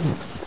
problem.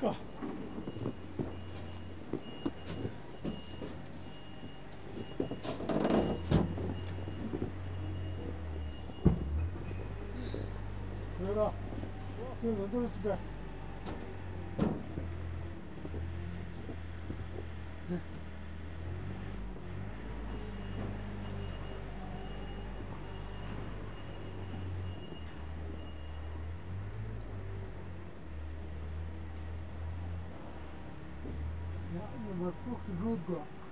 不知道，这人都死遍。Yeah.